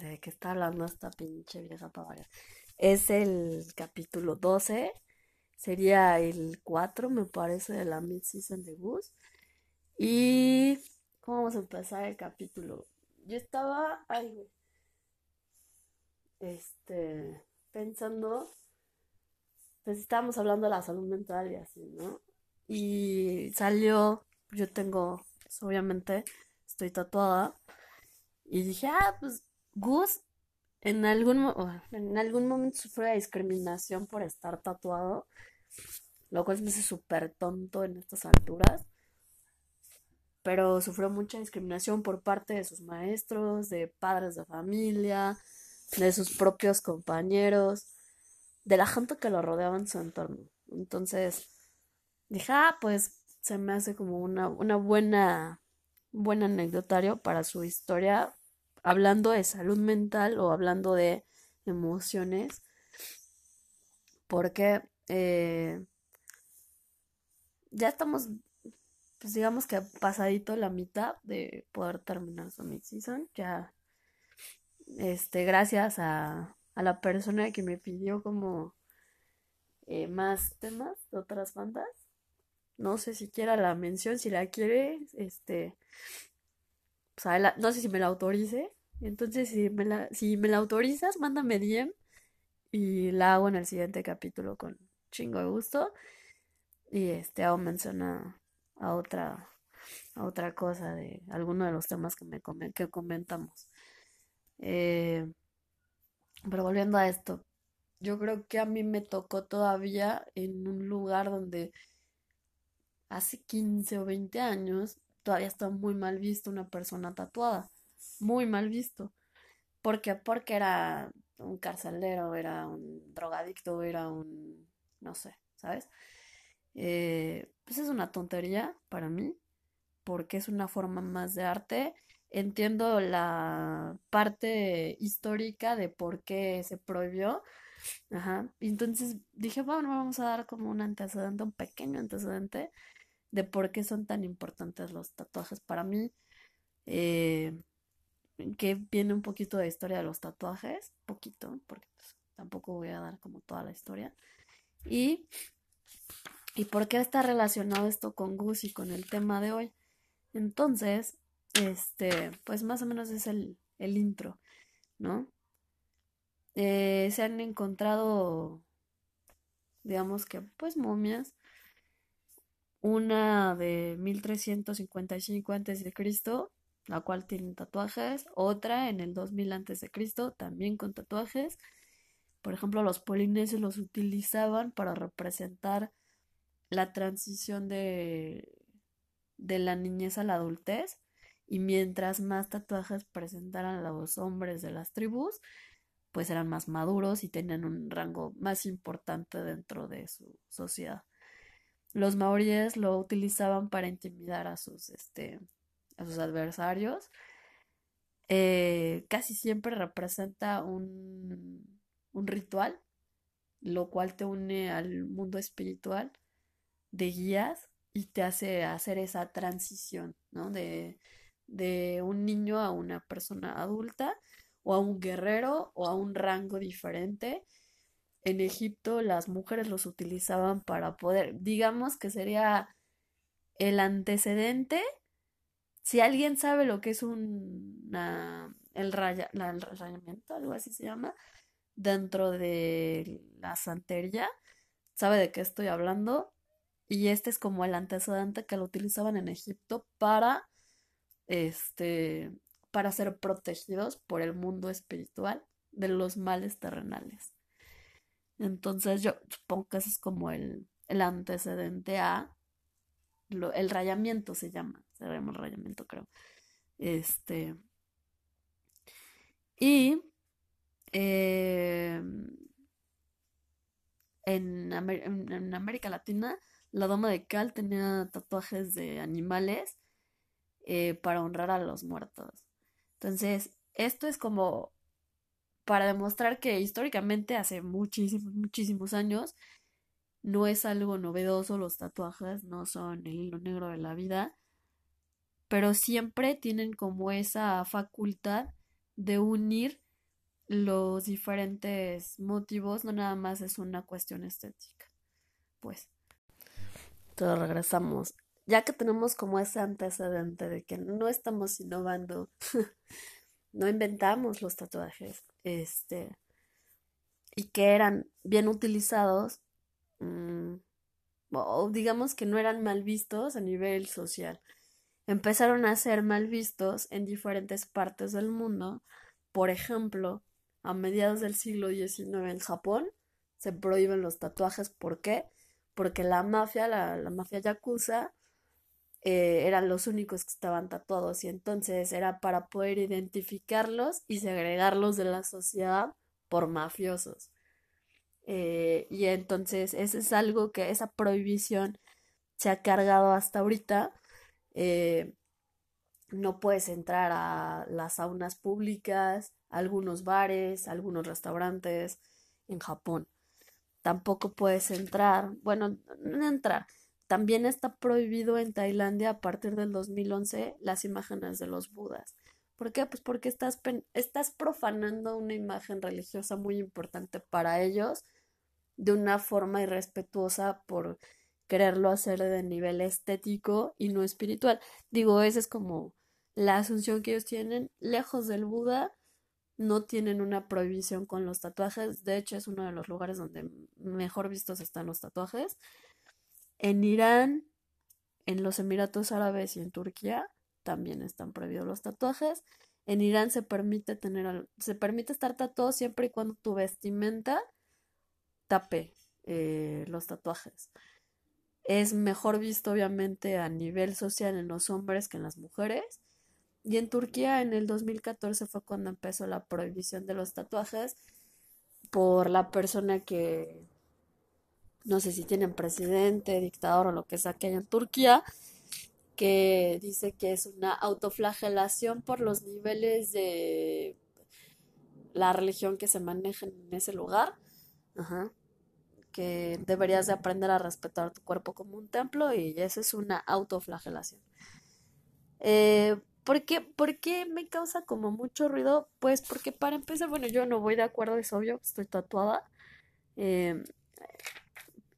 de qué está hablando esta pinche vieja para Es el capítulo 12. Sería el 4, me parece, de la mid-season de Gus. Y. ¿Cómo vamos a empezar el capítulo? Yo estaba. Ay. Este. Pensando. Pues estábamos hablando de la salud mental y así, ¿no? Y salió. Yo tengo. Pues, obviamente. Estoy tatuada. Y dije, ah, pues Gus en algún, en algún momento sufrió discriminación por estar tatuado, lo cual me hace súper tonto en estas alturas. Pero sufrió mucha discriminación por parte de sus maestros, de padres de familia, de sus propios compañeros, de la gente que lo rodeaba en su entorno. Entonces dije, ah, pues se me hace como una, una buena, buen anecdotario para su historia hablando de salud mental o hablando de emociones, porque eh, ya estamos, pues digamos que pasadito la mitad de poder terminar su mid-season, ya, este, gracias a, a, la persona que me pidió como eh, más temas de otras bandas, no sé si quiera la mención, si la quiere, este, no sé si me la autorice. Entonces, si me la, si me la autorizas, mándame DM y la hago en el siguiente capítulo con chingo de gusto. Y este hago mención a, otra a otra cosa de alguno de los temas que me que comentamos. Eh, pero volviendo a esto, yo creo que a mí me tocó todavía en un lugar donde hace 15 o 20 años todavía está muy mal visto una persona tatuada, muy mal visto. ¿Por qué? Porque era un carcelero, era un drogadicto, era un, no sé, ¿sabes? Eh, pues es una tontería para mí, porque es una forma más de arte. Entiendo la parte histórica de por qué se prohibió. Ajá. Entonces dije, bueno, vamos a dar como un antecedente, un pequeño antecedente de por qué son tan importantes los tatuajes para mí. Eh, que viene un poquito de historia de los tatuajes, poquito, porque pues, tampoco voy a dar como toda la historia. Y, y por qué está relacionado esto con Gus y con el tema de hoy. Entonces, este, pues más o menos es el, el intro, ¿no? Eh, se han encontrado, digamos que, pues momias una de 1355 a.C., la cual tiene tatuajes, otra en el 2000 a.C., también con tatuajes. Por ejemplo, los polinesios los utilizaban para representar la transición de, de la niñez a la adultez. Y mientras más tatuajes presentaran a los hombres de las tribus, pues eran más maduros y tenían un rango más importante dentro de su sociedad los maoríes lo utilizaban para intimidar a sus, este, a sus adversarios. Eh, casi siempre representa un, un ritual, lo cual te une al mundo espiritual de guías y te hace hacer esa transición, ¿no? De, de un niño a una persona adulta o a un guerrero o a un rango diferente en Egipto las mujeres los utilizaban para poder, digamos que sería el antecedente. Si alguien sabe lo que es un el, raya, el rayamiento, algo así se llama, dentro de la santería, sabe de qué estoy hablando. Y este es como el antecedente que lo utilizaban en Egipto para este para ser protegidos por el mundo espiritual de los males terrenales. Entonces yo supongo que ese es como el, el antecedente a el rayamiento se llama, se llama rayamiento creo. Este y eh, en, en, América Latina la dama de Cal tenía tatuajes de animales eh, para honrar a los muertos. Entonces, esto es como para demostrar que históricamente hace muchísimos, muchísimos años no es algo novedoso, los tatuajes no son el hilo negro de la vida, pero siempre tienen como esa facultad de unir los diferentes motivos, no nada más es una cuestión estética. Pues, todos regresamos. Ya que tenemos como ese antecedente de que no estamos innovando, no inventamos los tatuajes, este, y que eran bien utilizados, mm, o digamos que no eran mal vistos a nivel social. Empezaron a ser mal vistos en diferentes partes del mundo. Por ejemplo, a mediados del siglo XIX en Japón se prohíben los tatuajes. ¿Por qué? Porque la mafia, la, mafia yakuza, eh, eran los únicos que estaban tatuados y entonces era para poder identificarlos y segregarlos de la sociedad por mafiosos. Eh, y entonces ese es algo que esa prohibición se ha cargado hasta ahorita. Eh, no puedes entrar a las saunas públicas, algunos bares, algunos restaurantes en Japón. Tampoco puedes entrar, bueno, no entrar. También está prohibido en Tailandia a partir del 2011 las imágenes de los budas. ¿Por qué? Pues porque estás, estás profanando una imagen religiosa muy importante para ellos de una forma irrespetuosa por quererlo hacer de nivel estético y no espiritual. Digo, esa es como la asunción que ellos tienen, lejos del Buda, no tienen una prohibición con los tatuajes. De hecho, es uno de los lugares donde mejor vistos están los tatuajes. En Irán, en los Emiratos Árabes y en Turquía también están prohibidos los tatuajes. En Irán se permite tener, se permite estar tatuado siempre y cuando tu vestimenta tape eh, los tatuajes. Es mejor visto, obviamente, a nivel social en los hombres que en las mujeres. Y en Turquía en el 2014 fue cuando empezó la prohibición de los tatuajes por la persona que, no sé si tienen presidente, dictador o lo que sea que hay en Turquía, que dice que es una autoflagelación por los niveles de la religión que se maneja en ese lugar. Que deberías de aprender a respetar tu cuerpo como un templo y esa es una autoflagelación. Eh, ¿Por qué, me causa como mucho ruido? Pues porque para empezar, bueno, yo no voy de acuerdo, es obvio, estoy tatuada. Em,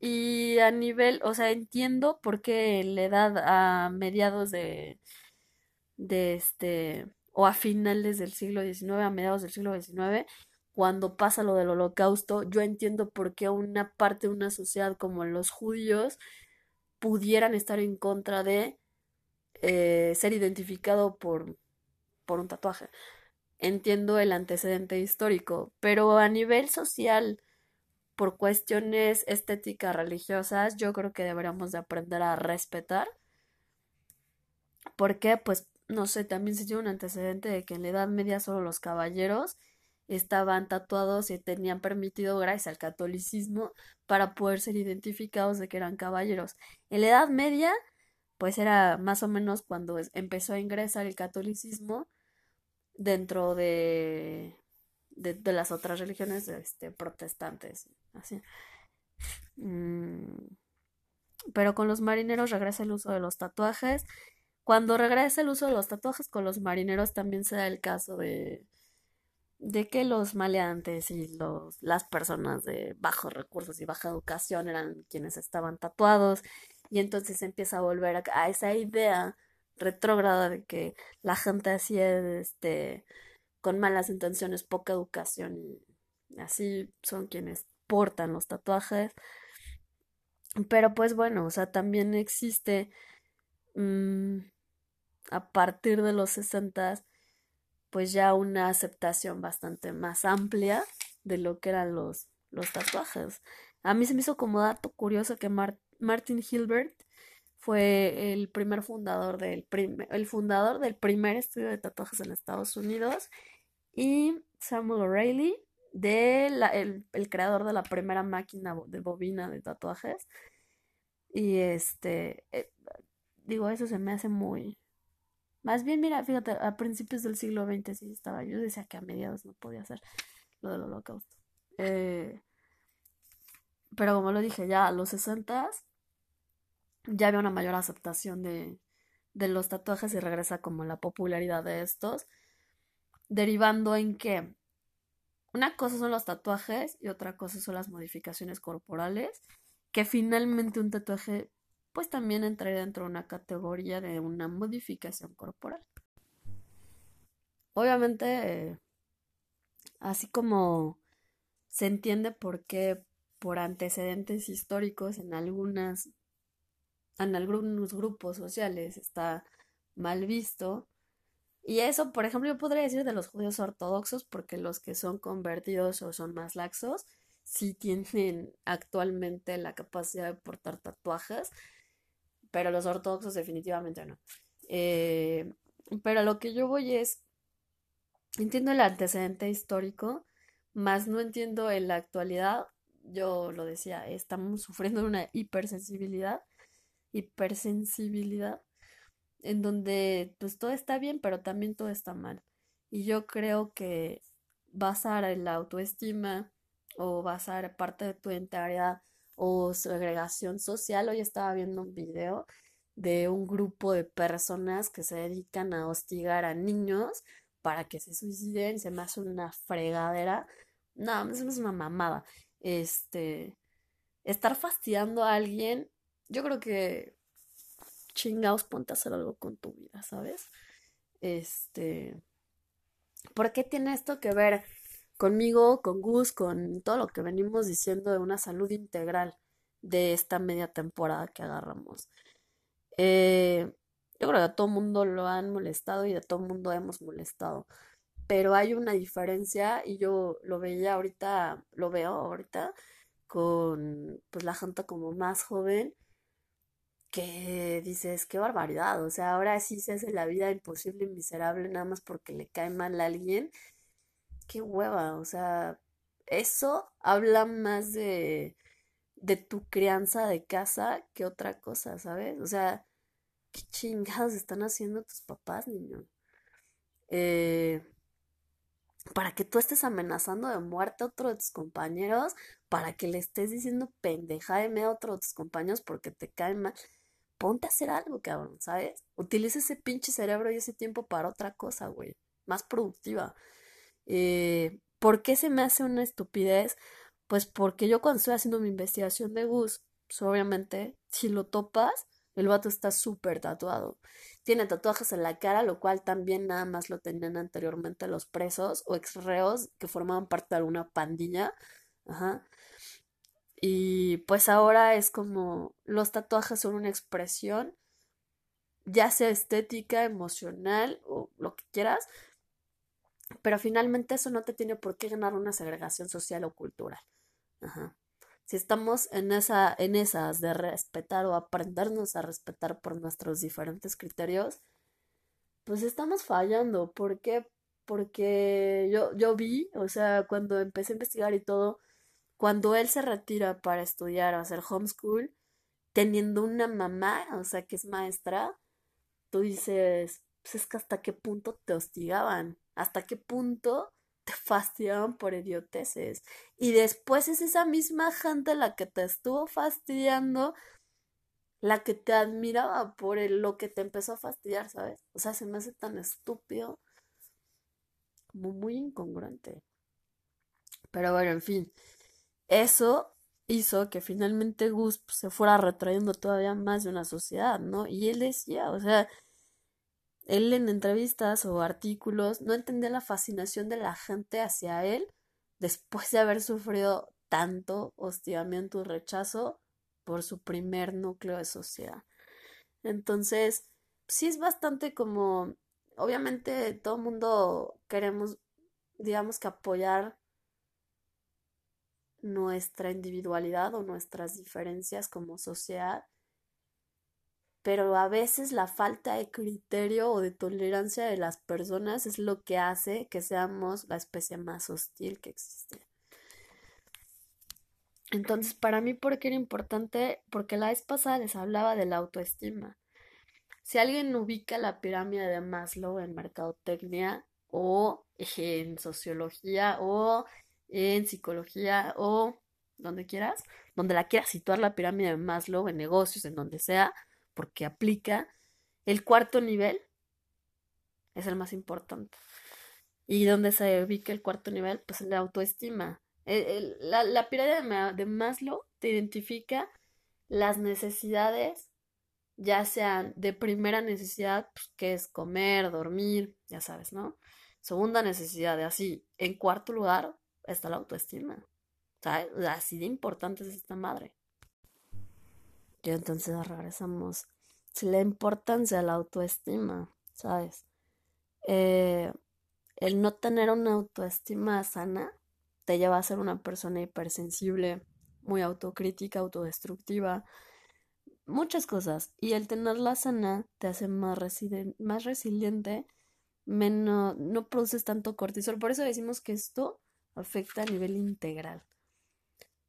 y a nivel, o sea, entiendo por qué la edad a mediados de, de este, o a finales del siglo XIX, a mediados del siglo XIX, cuando pasa lo del holocausto, yo entiendo por qué una parte de una sociedad como los judíos pudieran estar en contra de eh, ser identificado por, por un tatuaje. Entiendo el antecedente histórico, pero a nivel social, por cuestiones estéticas religiosas, yo creo que deberíamos de aprender a respetar. ¿Por qué? Pues no sé, también se tiene un antecedente de que en la Edad Media solo los caballeros estaban tatuados y tenían permitido gracias al catolicismo para poder ser identificados de que eran caballeros. En la Edad Media pues era más o menos cuando empezó a ingresar el catolicismo dentro de, de, las otras religiones este, protestantes. Así. Mm, pero con los marineros regresa el uso de los tatuajes. Cuando regresa el uso de los tatuajes con los marineros también se da el caso de, de que los maleantes y los, las personas de bajos recursos y baja educación eran quienes estaban tatuados y entonces empieza a volver a, esa idea retrógrada de que la gente así es este con malas intenciones, poca educación y así son quienes portan los tatuajes. Pero pues bueno, o sea, también existe mm, a partir de los 60 pues ya una aceptación bastante más amplia de lo que eran los, los tatuajes. A mí se me hizo como dato curioso que Mar Martin Hilbert fue el primer fundador del el fundador del primer estudio de tatuajes en Estados Unidos y Samuel O'Reilly de el, creador de la primera máquina de bobina de tatuajes y este eh, digo eso se me hace muy más bien mira fíjate a principios del siglo XX sí estaba yo decía que a mediados no podía hacer lo del holocausto eh, pero como lo dije ya a los 60 ya había una mayor aceptación de, de los tatuajes y regresa como la popularidad de estos, derivando en que una cosa son los tatuajes y otra cosa son las modificaciones corporales, que finalmente un tatuaje pues también entraría dentro de una categoría de una modificación corporal. Obviamente, así como se entiende por qué por antecedentes históricos en algunas en algunos grupos sociales está mal visto, y eso, por ejemplo, yo podría decir de los judíos ortodoxos, porque los que son convertidos o son más laxos, sí tienen actualmente la capacidad de portar tatuajes, pero los ortodoxos definitivamente no. Eh, pero lo que yo voy es, entiendo el antecedente histórico, más no entiendo en la actualidad, yo lo decía, estamos sufriendo una hipersensibilidad, hipersensibilidad en donde pues todo está bien, pero también todo está mal. Y yo creo que basar en la autoestima o basar parte de tu integridad o segregación social. Hoy estaba viendo un video de un grupo de personas que se dedican a hostigar a niños para que se suiciden. Se me hace una fregadera. No, eso es una mamada. Este, estar fastidiando a alguien, yo creo que chingaos, ponte a hacer algo con tu vida, ¿sabes? Este, ¿por qué tiene esto que ver conmigo, con Gus, con todo lo que venimos diciendo de una salud integral de esta media temporada que agarramos? Eh, yo creo que a todo mundo lo han molestado y a todo mundo hemos molestado. Pero hay una diferencia y yo lo veía ahorita, lo veo ahorita con pues la gente como más joven que dices, qué barbaridad, o sea, ahora sí se hace la vida imposible y miserable nada más porque le cae mal a alguien. Qué hueva, o sea, eso habla más de, de tu crianza de casa que otra cosa, ¿sabes? O sea, qué chingados están haciendo tus papás, niño. Eh, para que tú estés amenazando de muerte a otro de tus compañeros, para que le estés diciendo pendeja de a otro de tus compañeros porque te cae mal ponte a hacer algo, cabrón, ¿sabes? Utiliza ese pinche cerebro y ese tiempo para otra cosa, güey, más productiva. Eh, ¿Por qué se me hace una estupidez? Pues porque yo cuando estoy haciendo mi investigación de Gus, pues obviamente, si lo topas, el vato está súper tatuado. Tiene tatuajes en la cara, lo cual también nada más lo tenían anteriormente los presos o ex reos que formaban parte de alguna pandilla. Ajá. Y pues ahora es como los tatuajes son una expresión, ya sea estética, emocional o lo que quieras, pero finalmente eso no te tiene por qué ganar una segregación social o cultural. Si estamos en esa, en esas de respetar o aprendernos a respetar por nuestros diferentes criterios, pues estamos fallando. ¿Por qué? Porque yo, yo vi, o sea, cuando empecé a investigar y todo, cuando él se retira para estudiar o hacer homeschool, teniendo una mamá, o sea, que es maestra, tú dices, pues es que hasta qué punto te hostigaban, hasta qué punto te fastidiaban por idioteces. Y después es esa misma gente la que te estuvo fastidiando, la que te admiraba por lo que te empezó a fastidiar, ¿sabes? O sea, se me hace tan estúpido, como muy incongruente. Pero bueno, en fin. Eso hizo que finalmente Gus pues, se fuera retrayendo todavía más de una sociedad, ¿no? Y él decía, o sea, él en entrevistas o artículos no entendía la fascinación de la gente hacia él después de haber sufrido tanto hostigamiento y rechazo por su primer núcleo de sociedad. Entonces, sí es bastante como, obviamente todo el mundo queremos, digamos que apoyar nuestra individualidad o nuestras diferencias como sociedad, pero a veces la falta de criterio o de tolerancia de las personas es lo que hace que seamos la especie más hostil que existe. Entonces, para mí, ¿por qué era importante? Porque la vez pasada les hablaba de la autoestima. Si alguien ubica la pirámide de Maslow en mercadotecnia o en sociología o en psicología o donde quieras, donde la quieras situar la pirámide de Maslow, en negocios, en donde sea, porque aplica. El cuarto nivel es el más importante. Y donde se ubica el cuarto nivel, pues la autoestima. la, la pirámide de Maslow te identifica las necesidades, ya sean de primera necesidad, pues, que es comer, dormir, ya sabes, ¿no? Segunda necesidad, de así. En cuarto lugar está la autoestima. ¿Sabes? Así de importante es esta madre. Y entonces regresamos. La importancia de la autoestima, ¿sabes? Eh, el no tener una autoestima sana te lleva a ser una persona hipersensible, muy autocrítica, autodestructiva, muchas cosas. Y el tenerla sana te hace más, más resiliente, menos, no produces tanto cortisol. Por eso decimos que esto afecta a nivel integral.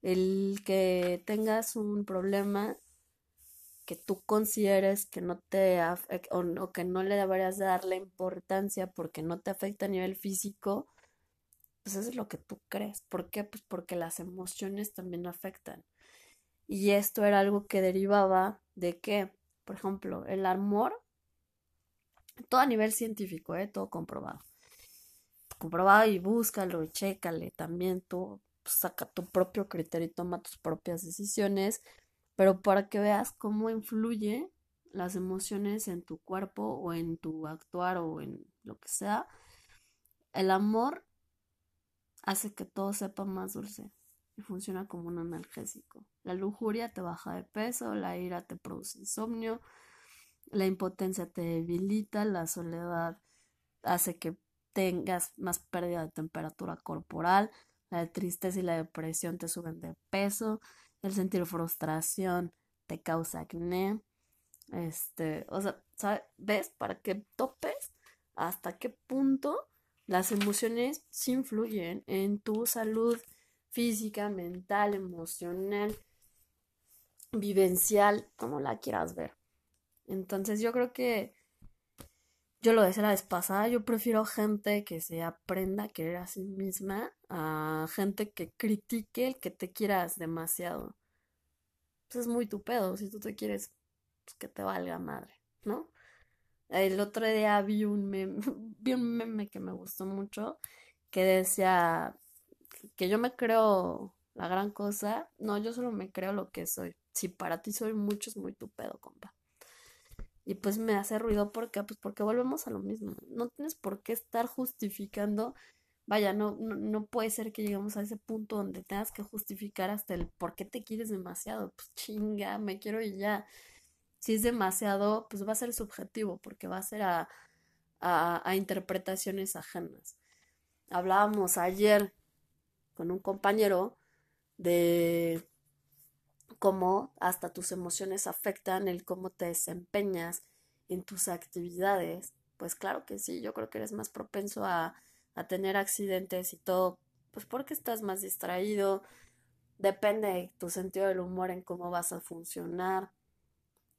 El que tengas un problema que tú consideres que no te o, o, que no le deberías darle importancia porque no te afecta a nivel físico, pues eso es lo que tú crees. ¿Por qué? Pues porque las emociones también afectan. Y esto era algo que derivaba de que, por ejemplo, el amor, todo a nivel científico, ¿eh? todo comprobado. Comprobado y búscalo y chécale. También tú pues, saca tu propio criterio y toma tus propias decisiones, pero para que veas cómo influye las emociones en tu cuerpo o en tu actuar o en lo que sea. El amor hace que todo sepa más dulce y funciona como un analgésico. La lujuria te baja de peso, la ira te produce insomnio, la impotencia te debilita, la soledad hace que tengas más pérdida de temperatura corporal, la tristeza y la depresión te suben de peso, el sentir frustración te causa acné, este, o sea, ¿ves? Para que topes hasta qué punto las emociones influyen en tu salud física, mental, emocional, vivencial, como la quieras ver. Entonces yo creo que yo lo decía la vez pasada, yo prefiero gente que se aprenda a querer a sí misma a gente que critique el que te quieras demasiado. Pues es muy tu pedo, si tú te quieres, pues que te valga madre, ¿no? El otro día vi un meme, vi un meme que me gustó mucho que decía que yo me creo la gran cosa. No, yo solo me creo lo que soy. Si para ti soy mucho, es muy tu pedo, compa. Y pues me hace ruido porque, pues porque volvemos a lo mismo. No tienes por qué estar justificando. Vaya, no, no, no puede ser que lleguemos a ese punto donde tengas que justificar hasta el por qué te quieres demasiado. Pues chinga, me quiero y ya si es demasiado, pues va a ser subjetivo, porque va a ser a, a, interpretaciones ajenas. Hablábamos ayer con un compañero de cómo hasta tus emociones afectan el cómo te desempeñas en tus actividades. Pues claro que sí, yo creo que eres más propenso a, a tener accidentes y todo, pues porque estás más distraído, depende de tu sentido del humor en cómo vas a funcionar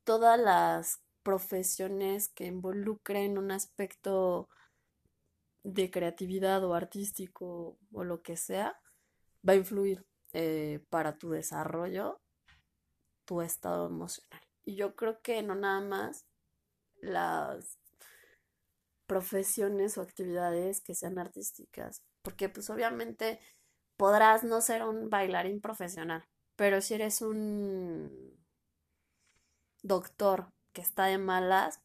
todas las profesiones que involucren un aspecto de creatividad o artístico o lo que sea, va a influir eh, para tu desarrollo, tu estado emocional. Y yo creo que no nada más las profesiones o actividades que sean artísticas, porque pues obviamente podrás no ser un bailarín profesional, pero si eres un doctor que está de malas,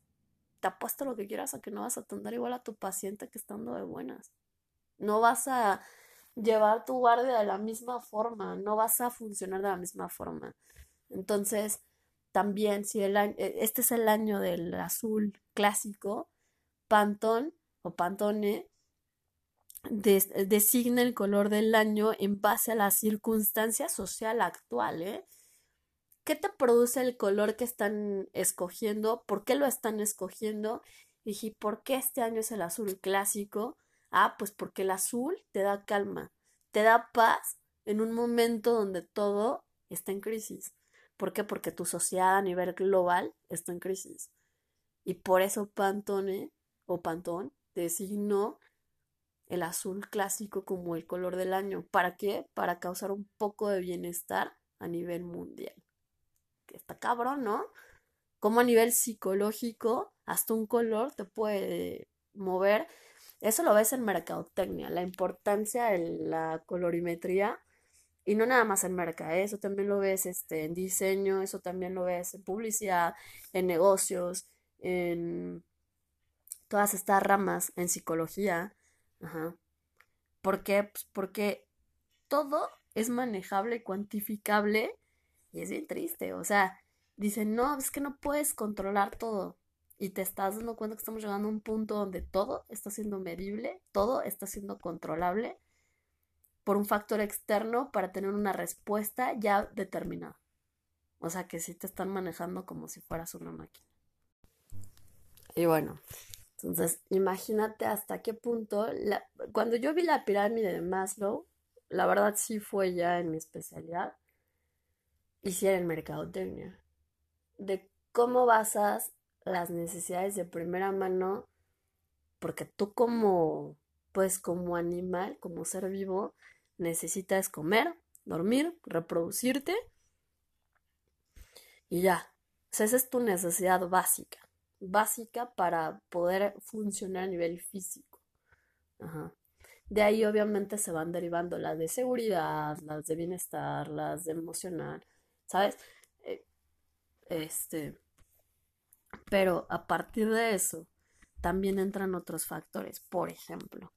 te apuesto lo que quieras a que no vas a atender igual a tu paciente que estando de buenas. No vas a llevar tu guardia de la misma forma, no vas a funcionar de la misma forma. Entonces, también, si el e, este es el año del azul clásico, Pantón o Pantone designa el color del año en base a la circunstancia social actual, ¿eh? ¿Qué te produce el color que están escogiendo? ¿Por qué lo están escogiendo? Y dije, ¿por qué este año es el azul clásico? Ah, pues porque el azul te da calma, te da paz en un momento donde todo está en crisis. ¿Por qué? Porque tu sociedad a nivel global está en crisis. Y por eso Pantone o Pantón designó el azul clásico como el color del año. ¿Para qué? Para causar un poco de bienestar a nivel mundial que está cabrón, ¿no? Como a nivel psicológico, hasta un color te puede mover Eso lo ves en mercadotecnia, la importancia de la colorimetría y no nada más en merca, ¿eh? eso también lo ves este, en diseño, eso también lo ves en publicidad, en negocios, en todas estas ramas, en psicología. Ajá. ¿Por qué? Pues porque todo es manejable, cuantificable y es bien triste. O sea, dicen, no, es que no puedes controlar todo. Y te estás dando cuenta que estamos llegando a un punto donde todo está siendo medible, todo está siendo controlable por un factor externo para tener una respuesta ya determinada. O sea que sí te están manejando como si fueras una máquina. Y bueno, entonces imagínate hasta qué punto, cuando yo vi la pirámide de Maslow, la verdad sí fue ya en mi especialidad, hiciera en mercadotecnia, de cómo basas las necesidades de primera mano, porque tú como, pues como animal, como ser vivo, necesitas comer, dormir, reproducirte y ya. esa es tu necesidad básica, básica para poder funcionar a nivel físico. De ahí obviamente se van derivando las de seguridad, las de bienestar, las de emocional, ¿sabes? Eh, este, pero a partir de eso también entran otros factores. Por ejemplo,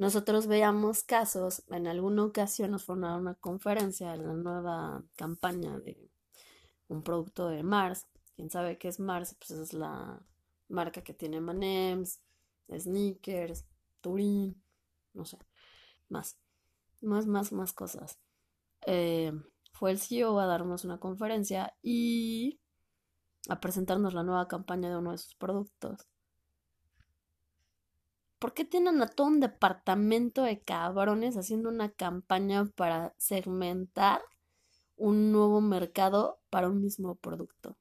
nosotros veíamos casos, en alguna ocasión nos fueron a una conferencia en la nueva campaña de un producto de Mars. ¿Quién sabe qué es Mars? Pues es la marca que tiene Manems, Sneakers, Turin, no sé, más, más, más, más cosas. Eh, fue el CEO a darnos una conferencia y a presentarnos la nueva campaña de uno de sus productos. ¿Por qué tienen a todo un departamento de cabrones haciendo una campaña para segmentar un nuevo mercado para un mismo producto?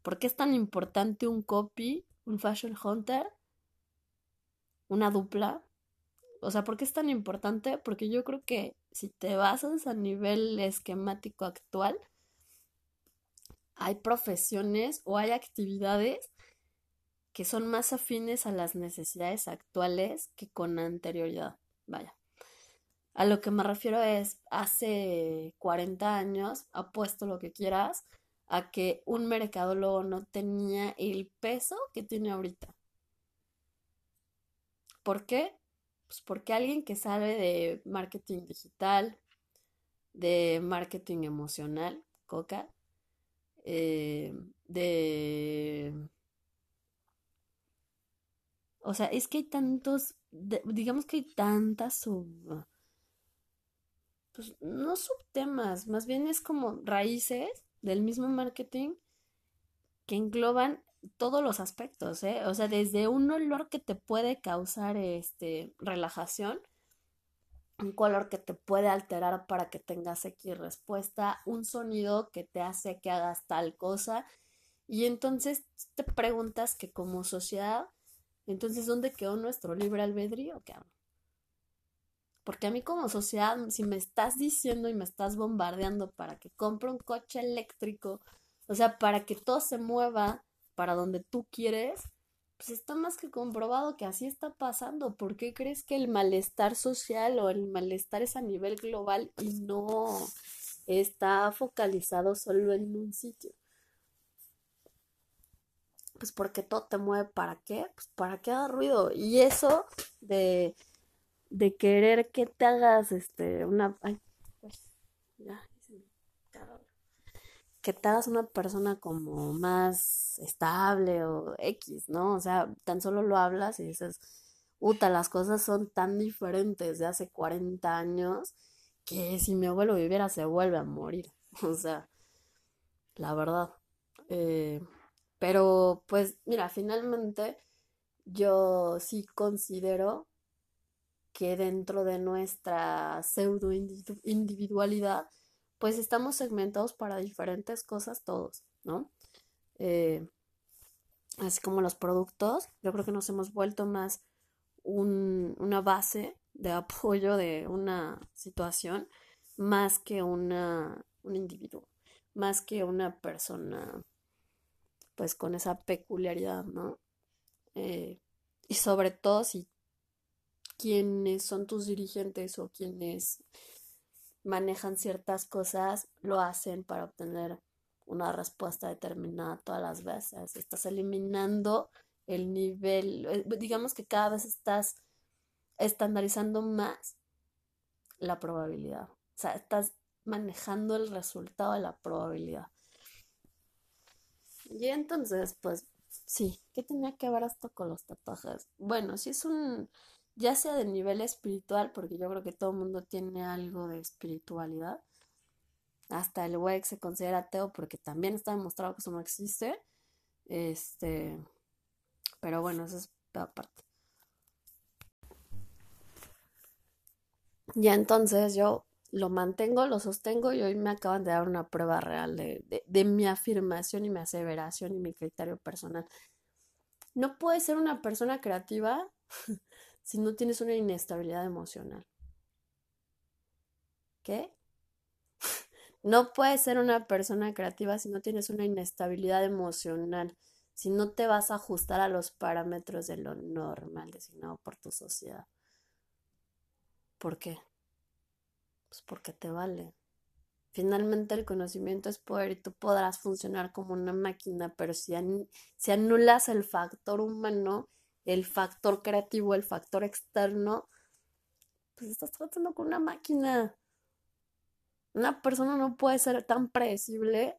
¿Por qué es tan importante un copy, un fashion hunter, una dupla? O sea, ¿por qué es tan importante? Porque yo creo que si te basas a nivel esquemático actual, hay profesiones o hay actividades que son más afines a las necesidades actuales que con anterioridad. Vaya. A lo que me refiero es, hace 40 años, apuesto lo que quieras, a que un mercadólogo no tenía el peso que tiene ahorita. ¿Por qué? Pues porque alguien que sabe de marketing digital, de marketing emocional, coca, eh, de... O sea, es que hay tantos, digamos que hay tantas sub... Pues no subtemas, más bien es como raíces del mismo marketing que engloban todos los aspectos, ¿eh? O sea, desde un olor que te puede causar este relajación un color que te puede alterar para que tengas X respuesta, un sonido que te hace que hagas tal cosa. Y entonces te preguntas que como sociedad, entonces ¿dónde quedó nuestro libre albedrío? Porque a mí como sociedad, si me estás diciendo y me estás bombardeando para que compre un coche eléctrico, o sea, para que todo se mueva para donde tú quieres, pues está más que comprobado que así está pasando. ¿Por qué crees que el malestar social o el malestar es a nivel global y no está focalizado solo en un sitio? Pues porque todo te mueve para qué? Pues para que haga ruido. Y eso de, de querer que te hagas este una pues, que te hagas una persona como más estable o X, ¿no? O sea, tan solo lo hablas y dices, puta, las cosas son tan diferentes de hace 40 años que si mi abuelo viviera se vuelve a morir. O sea, la verdad. Eh, pero pues mira, finalmente yo sí considero que dentro de nuestra pseudo individualidad pues estamos segmentados para diferentes cosas todos, ¿no? Eh, así como los productos, yo creo que nos hemos vuelto más una base de apoyo de una situación más que una, un individuo, más que una persona pues con esa peculiaridad, ¿no? Eh, y sobre todo si quienes son tus dirigentes o quienes manejan ciertas cosas lo hacen para obtener una respuesta determinada todas las veces. Estás eliminando el nivel, eh, digamos que cada vez estás estandarizando más la probabilidad. O sea, estás manejando el resultado de la probabilidad. Y entonces, pues sí, ¿qué tenía que ver esto con los tatuajes? Bueno, si es un, ya sea de nivel espiritual, porque yo creo que todo el mundo tiene algo de espiritualidad. Hasta el güey se considera ateo porque también está demostrado que eso no existe. Este, pero bueno, eso es aparte. Ya entonces yo lo mantengo, lo sostengo y hoy me acaban de dar una prueba real de, de, mi afirmación y mi aseveración y mi criterio personal. No puedes ser una persona creativa si no tienes una inestabilidad emocional. ¿Qué? No puedes ser una persona creativa si no tienes una inestabilidad emocional, si no te vas a ajustar a los parámetros de lo normal designado por tu sociedad. ¿Por qué? Pues porque te vale. Finalmente el conocimiento es poder y tú podrás funcionar como una máquina, pero si, si anulas el factor humano, el factor creativo, el factor externo, pues estás tratando con una máquina. Una persona no puede ser tan predecible.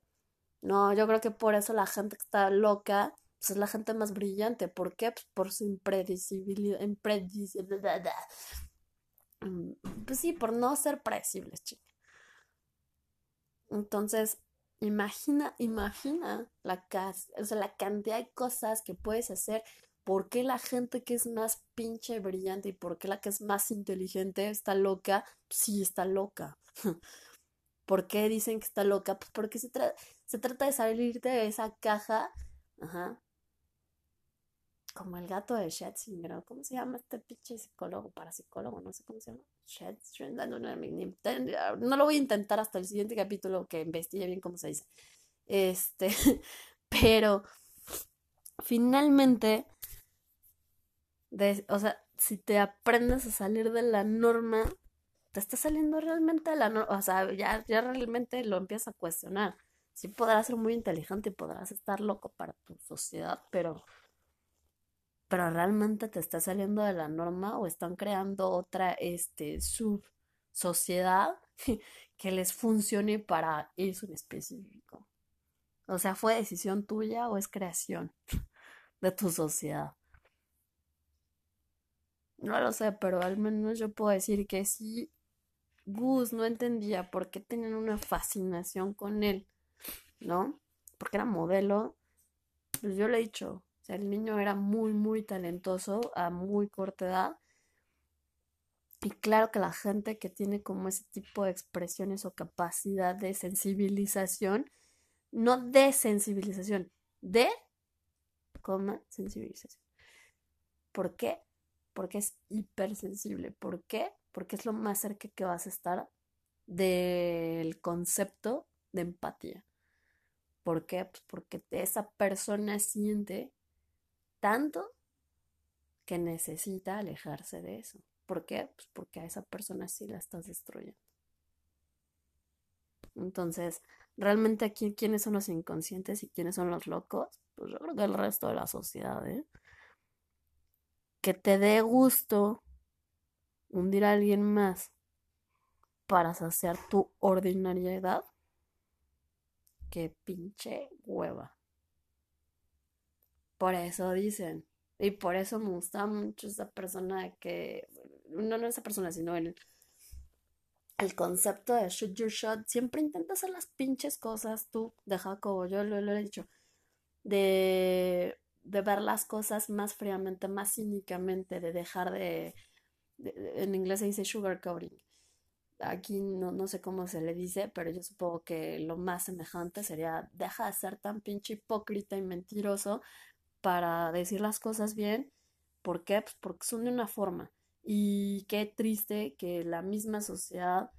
No, yo creo que por eso la gente que está loca pues es la gente más brillante. ¿Por qué? Pues por su impredecibilidad. impredecibilidad. Mm, pues sí, por no ser predecibles, chica. Entonces, imagina, imagina la, o sea, la cantidad de cosas que puedes hacer. ¿Por qué la gente que es más pinche brillante y por qué la que es más inteligente está loca? Sí, está loca. ¿Por qué dicen que está loca? Pues porque se, se trata de salirte de esa caja, ajá, como el gato de Schetzinger, ¿cómo se llama este pinche psicólogo, parapsicólogo? No sé cómo se llama. Schetzinger, no, no, lo voy a intentar hasta el siguiente capítulo que investigue bien cómo se dice. Este, pero finalmente, o sea, si te aprendes a salir de la norma, te está saliendo realmente de la norma, o sea, ya, ya realmente lo empiezas a cuestionar. Sí podrás ser muy inteligente y podrás estar loco para tu sociedad, pero pero realmente te está saliendo de la norma o están creando otra este sub sociedad que les funcione para eso en específico. O sea, ¿fue decisión tuya o es creación de tu sociedad? No lo sé, pero al menos yo puedo decir que sí, Gus no entendía por qué tenían una fascinación con él, ¿no? Porque era modelo. Pues yo le he dicho, el niño era muy, muy talentoso a muy corta edad. Y claro que la gente que tiene como ese tipo de expresiones o capacidad de sensibilización, no de sensibilización, de, coma, sensibilización. ¿Por qué? Porque es hipersensible. ¿Por qué? Porque es lo más cerca que vas a estar del concepto de empatía. ¿Por qué? Pues porque esa persona siente tanto que necesita alejarse de eso. ¿Por qué? Pues porque a esa persona sí la estás destruyendo. Entonces, realmente aquí, ¿quiénes son los inconscientes y quiénes son los locos? Pues yo creo que el resto de la sociedad, ¿eh? Que te dé gusto hundir a alguien más para saciar tu ordinariedad. Qué pinche hueva. Por eso dicen. Y por eso me gusta mucho esa persona que. No, no esa persona, sino el, el concepto de shoot your shot. Siempre intenta hacer las pinches cosas tú, de Jacobo. Yo lo, he dicho. De, de ver las cosas más fríamente, más cínicamente, de dejar de, en inglés se dice sugar coating. Aquí no, no sé cómo se le dice, pero yo supongo que lo más semejante sería deja de ser tan pinche hipócrita y mentiroso para decir las cosas bien. ¿Por qué? Pues porque son de una forma. Y qué triste que la misma sociedad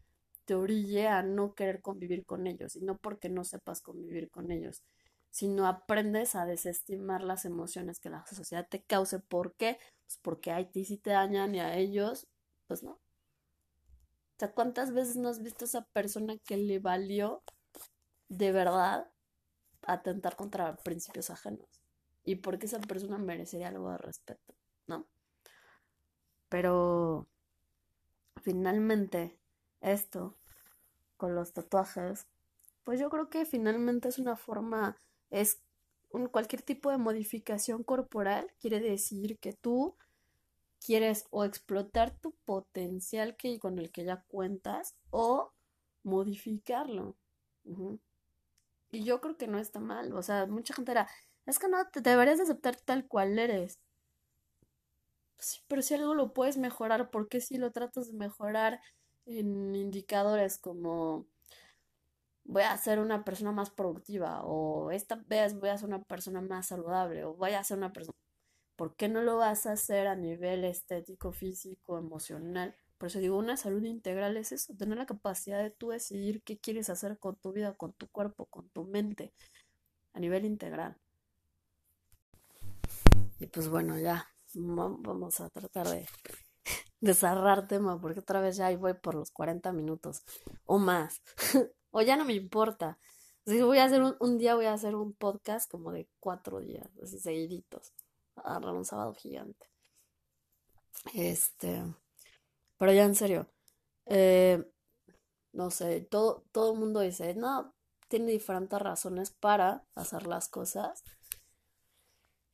te orille a no querer convivir con ellos, y no porque no sepas convivir con ellos, sino aprendes a desestimar las emociones que la sociedad te cause. ¿Por qué? Pues porque a ti sí te dañan y a ellos, pues no. O sea, ¿cuántas veces no has visto a esa persona que le valió de verdad atentar contra principios ajenos? Y porque esa persona merecería algo de respeto, ¿no? Pero finalmente, esto con los tatuajes, pues yo creo que finalmente es una forma es un, cualquier tipo de modificación corporal, quiere decir que tú quieres o explotar tu potencial que, con el que ya cuentas o modificarlo. Y yo creo que no está mal. O sea, mucha gente era, es que no, te deberías aceptar tal cual eres. Pero si algo lo puedes mejorar, ¿por qué si lo tratas de mejorar en indicadores como voy a ser una persona más productiva o esta vez voy a ser una persona más saludable o voy a ser una persona... ¿Por qué no lo vas a hacer a nivel estético, físico, emocional? Por eso digo, una salud integral es eso, tener la capacidad de tú decidir qué quieres hacer con tu vida, con tu cuerpo, con tu mente, a nivel integral. Y pues bueno, ya vamos a tratar de, de cerrar tema, porque otra vez ya ahí voy por los 40 minutos o más. O ya no me importa. Así voy a hacer un, día, voy a hacer un podcast como de cuatro días, así seguiditos. Agarrar un sábado gigante. Este. Pero ya en serio. Eh, no sé, todo, todo el mundo dice, no, tiene diferentes razones para hacer las cosas.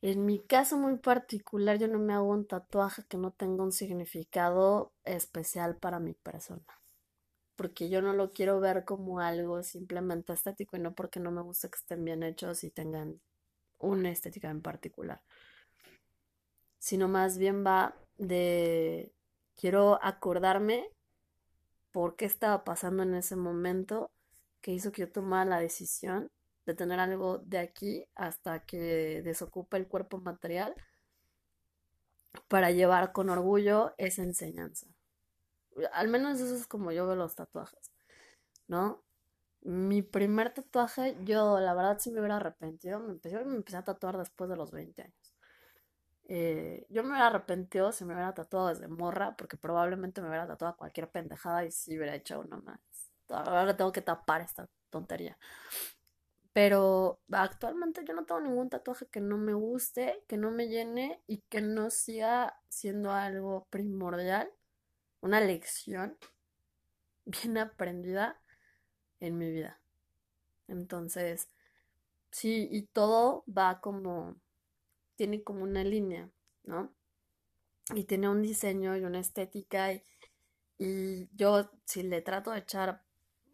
En mi caso muy particular, yo no me hago un tatuaje que no tenga un significado especial para mi persona porque yo no lo quiero ver como algo simplemente estético y no porque no me gusta que estén bien hechos y tengan una estética en particular, sino más bien va de quiero acordarme por qué estaba pasando en ese momento que hizo que yo tomara la decisión de tener algo de aquí hasta que desocupe el cuerpo material para llevar con orgullo esa enseñanza al menos eso es como yo veo los tatuajes, ¿no? Mi primer tatuaje, yo la verdad sí me hubiera arrepentido. Me empecé, me empecé a tatuar después de los 20 años. Eh, yo me hubiera arrepentido si me hubiera tatuado desde morra, porque probablemente me hubiera tatuado cualquier pendejada y si hubiera hecho una más. Ahora tengo que tapar esta tontería. Pero actualmente yo no tengo ningún tatuaje que no me guste, que no me llene y que no siga siendo algo primordial una lección bien aprendida en mi vida. Entonces, sí, y todo va como, tiene como una línea, ¿no? Y tiene un diseño y una estética y, yo si le trato de echar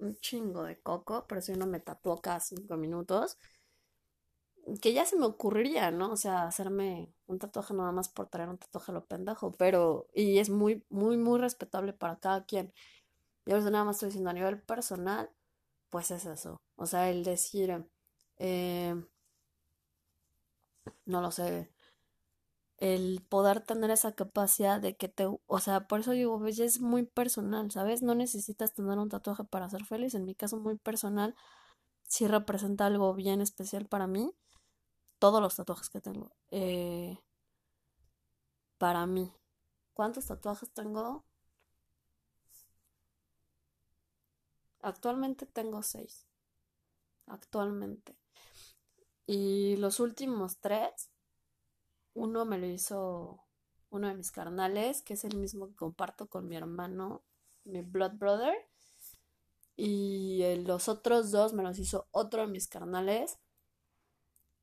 un chingo de coco, por eso no me tatuó cada cinco minutos, que ya se me ocurriría, ¿no? O sea, hacerme un tatuaje nada más por traer un tatuaje a lo pendejo, pero, y es muy, muy, muy respetable para cada quien. Yo nada más estoy diciendo a nivel personal, pues es eso. O sea, el decir, eh, no lo sé, el poder tener esa capacidad de que te, o sea, por eso digo, pues es muy personal, ¿sabes? No necesitas tener un tatuaje para ser feliz. En mi caso, muy personal, sí representa algo bien especial para mí todos los tatuajes que tengo. Eh, para mí. ¿Cuántos tatuajes tengo? Actualmente tengo seis. Actualmente. Y los últimos tres, uno me lo hizo uno de mis carnales, que es el mismo que comparto con mi hermano, mi blood brother. Y los otros dos me los hizo otro de mis carnales,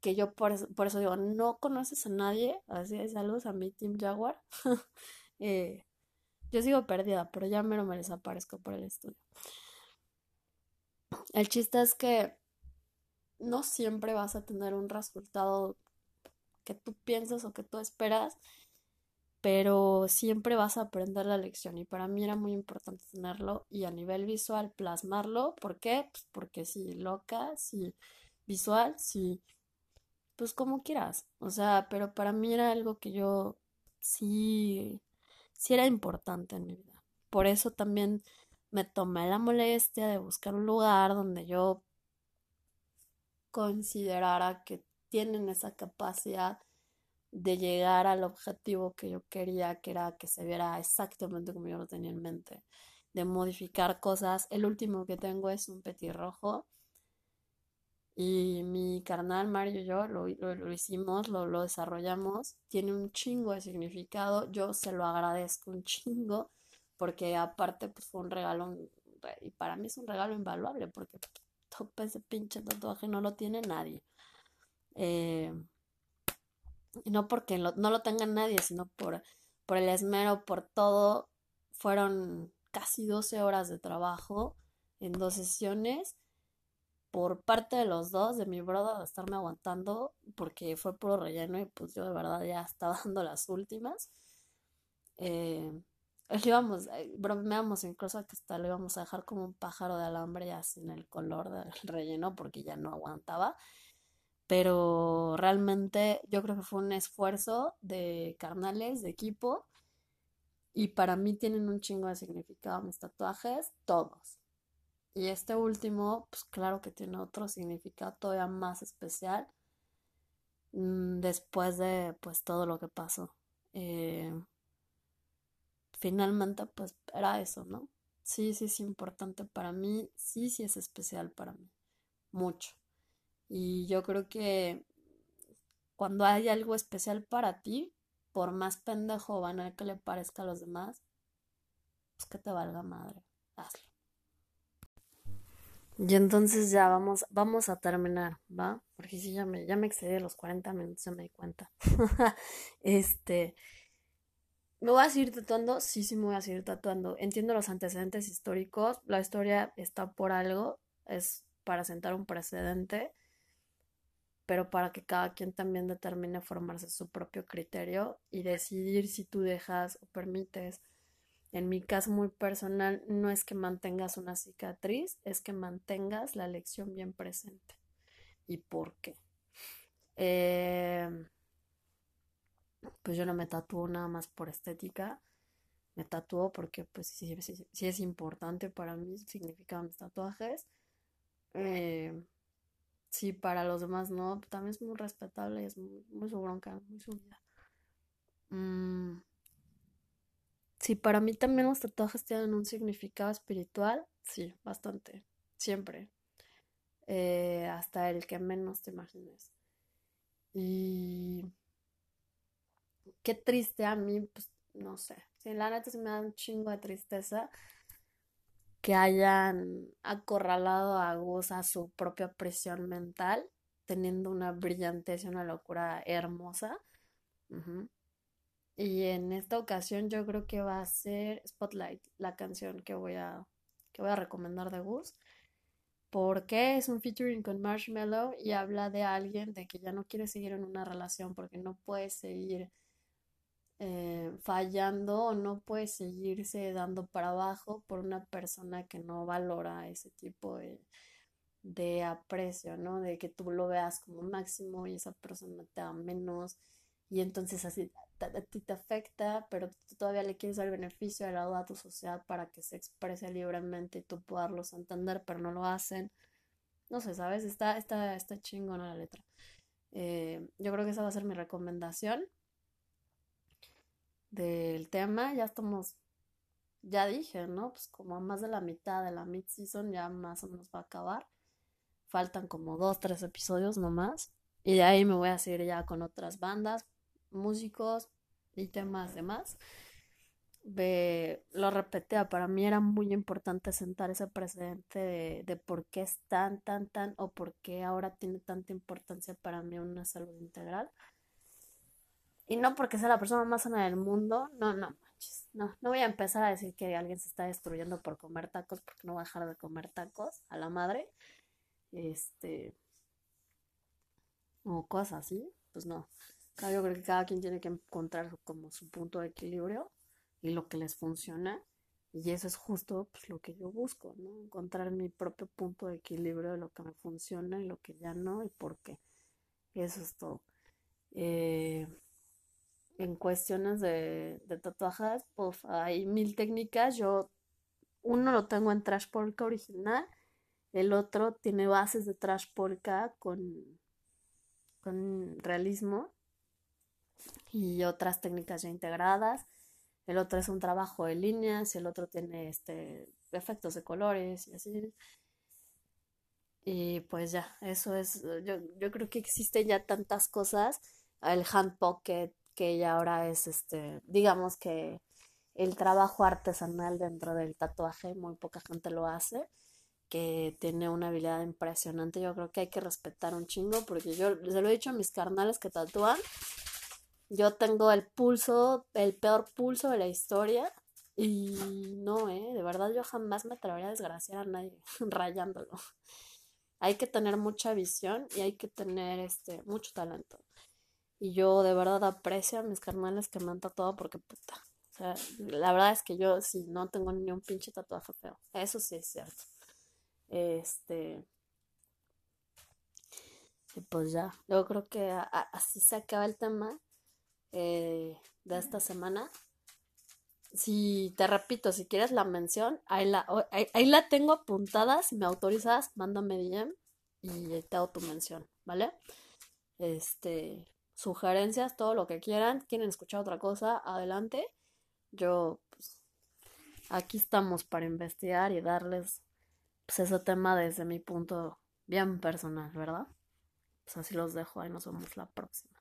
que yo por eso, por eso digo, no conoces a nadie, así es, saludos a mi Team Jaguar. Eh, yo sigo perdida, pero ya me lo desaparezco por el estudio. El chiste es que no siempre vas a tener un resultado que tú piensas o que tú esperas, pero siempre vas a aprender la lección y para mí era muy importante tenerlo y a nivel visual plasmarlo. ¿Por qué? Pues porque si loca, si visual, si pues como quieras. O sea, pero para mí era algo que yo sí, sí era importante en mi vida. Por eso también me tomé la molestia de buscar un lugar donde yo considerara que tienen esa capacidad de llegar al objetivo que yo quería, que era que se viera exactamente como yo lo tenía en mente, de modificar cosas. El último que tengo es un petirrojo y mi carnal Mario y yo lo, lo, hicimos, lo, lo desarrollamos, tiene un chingo de significado, yo se lo agradezco un chingo, porque aparte pues fue un regalo, y para mí es un regalo invaluable, porque ese pinche tatuaje no lo tiene nadie. Eh, no porque no lo tenga nadie, sino por, por el esmero, por todo. Fueron casi 12 horas de trabajo en dos sesiones por parte de los dos, de mi brother, de estarme aguantando, porque fue puro relleno y pues yo de verdad ya estaba dando las últimas. Eh, íbamos, eh, bromeamos incluso que hasta le íbamos a dejar como un pájaro de alambre ya sin el color del relleno porque ya no aguantaba. Pero realmente yo creo que fue un esfuerzo de carnales, de equipo. Y para mí tienen un chingo de significado mis tatuajes, todos. Y este último, pues claro que tiene otro significado todavía más especial mm, después de pues todo lo que pasó. Eh, finalmente pues era eso, ¿no? Sí, sí es importante para mí, sí, sí es especial para mí, mucho. Y yo creo que cuando hay algo especial para ti, por más pendejo o banal que le parezca a los demás, pues que te valga madre, hazlo. Y entonces ya vamos, vamos a terminar, ¿va? Porque sí, ya me, ya me excedí los 40 minutos, ya me di cuenta. este, ¿me voy a seguir tatuando? Sí, sí me voy a seguir tatuando. Entiendo los antecedentes históricos, la historia está por algo, es para sentar un precedente, pero para que cada quien también determine formarse su propio criterio y decidir si tú dejas o permites en mi caso muy personal, no es que mantengas una cicatriz, es que mantengas la lección bien presente. ¿Y por qué? Em, pues yo no me tatúo nada más por estética, me tatúo porque pues sí, es importante para mí, significan mis tatuajes. Eh, sí, para los demás no, también es muy respetable, es muy, su bronca, muy su vida. Mm, Sí, para mí también los tatuajes tienen un significado espiritual, sí, bastante, siempre, eh, hasta el que menos te imagines. Y qué triste a mí, pues no sé, sí, la neta se me da un chingo de tristeza que hayan acorralado a Gus a su propia presión mental, teniendo una brillantez y una locura hermosa. Y en esta ocasión yo creo que va a ser Spotlight, la canción que voy a, que voy a recomendar de Gus. Porque es un featuring con Marshmallow y habla de alguien de que ya no quiere seguir en una relación porque no puede seguir eh, fallando o no puede seguirse dando para abajo por una persona que no valora ese tipo de, de aprecio, ¿no? De que tú lo veas como máximo y esa persona te da menos y entonces así a ti te afecta, pero tú todavía le quieres dar el beneficio de la duda a tu sociedad para que se exprese libremente y tú puedas entender, pero no lo hacen. No sé, ¿sabes? Está, está, está chingona la letra. Eh, yo creo que esa va a ser mi recomendación del tema. Ya estamos, ya dije, ¿no? Pues como a más de la mitad de la mid-season ya más o menos va a acabar. Faltan como dos, tres episodios nomás. Y de ahí me voy a seguir ya con otras bandas músicos y temas demás. Ve, lo repetía, para mí era muy importante sentar ese precedente de, de, por qué es tan, tan, tan, o por qué ahora tiene tanta importancia para mí una salud integral. Y no porque sea la persona más sana del mundo, no, no manches, no, no voy a empezar a decir que alguien se está destruyendo por comer tacos, porque no voy a dejar de comer tacos a la madre, este, o cosas así, pues no yo creo que cada quien tiene que encontrar como su punto de equilibrio y lo que les funciona. Y eso es justo pues, lo que yo busco, ¿no? Encontrar mi propio punto de equilibrio de lo que me funciona y lo que ya no y por qué. Eso es todo. Eh, en cuestiones de, de tatuajes, pues hay mil técnicas. Yo, uno lo tengo en Trash Polka original El otro tiene bases de trash polka con, con realismo y otras técnicas ya integradas. El otro es un trabajo de líneas, el otro tiene este efectos de colores y así. Y pues ya, eso es, yo, yo creo que existen ya tantas cosas. El hand pocket, que ya ahora es este, digamos que el trabajo artesanal dentro del tatuaje, muy poca gente lo hace, que tiene una habilidad impresionante. Yo creo que hay que respetar un chingo, porque yo se lo he dicho a mis carnales que tatúan. Yo tengo el pulso, el peor pulso de la historia. Y no, eh, de verdad yo jamás me atrevería a desgraciar a nadie rayándolo. Hay que tener mucha visión y hay que tener este mucho talento. Y yo de verdad aprecio a mis carnales que me han tatuado porque puta, la verdad es que yo sí no tengo ni un pinche tatuaje feo. Eso sí es cierto. Este. Y pues ya, yo creo que así se acaba el tema eh, de esta semana. Si te repito, si quieres la mención, ahí la, ahí, la tengo apuntada. Si me autorizas, mándame DM y te hago tu mención, ¿vale? Este, sugerencias, todo lo que quieran. ¿Quieren escuchar otra cosa? Adelante. Yo, pues, aquí estamos para investigar y darles, pues, ese tema desde mi punto bien personal, ¿verdad? Pues así los dejo, ahí nos vemos la próxima.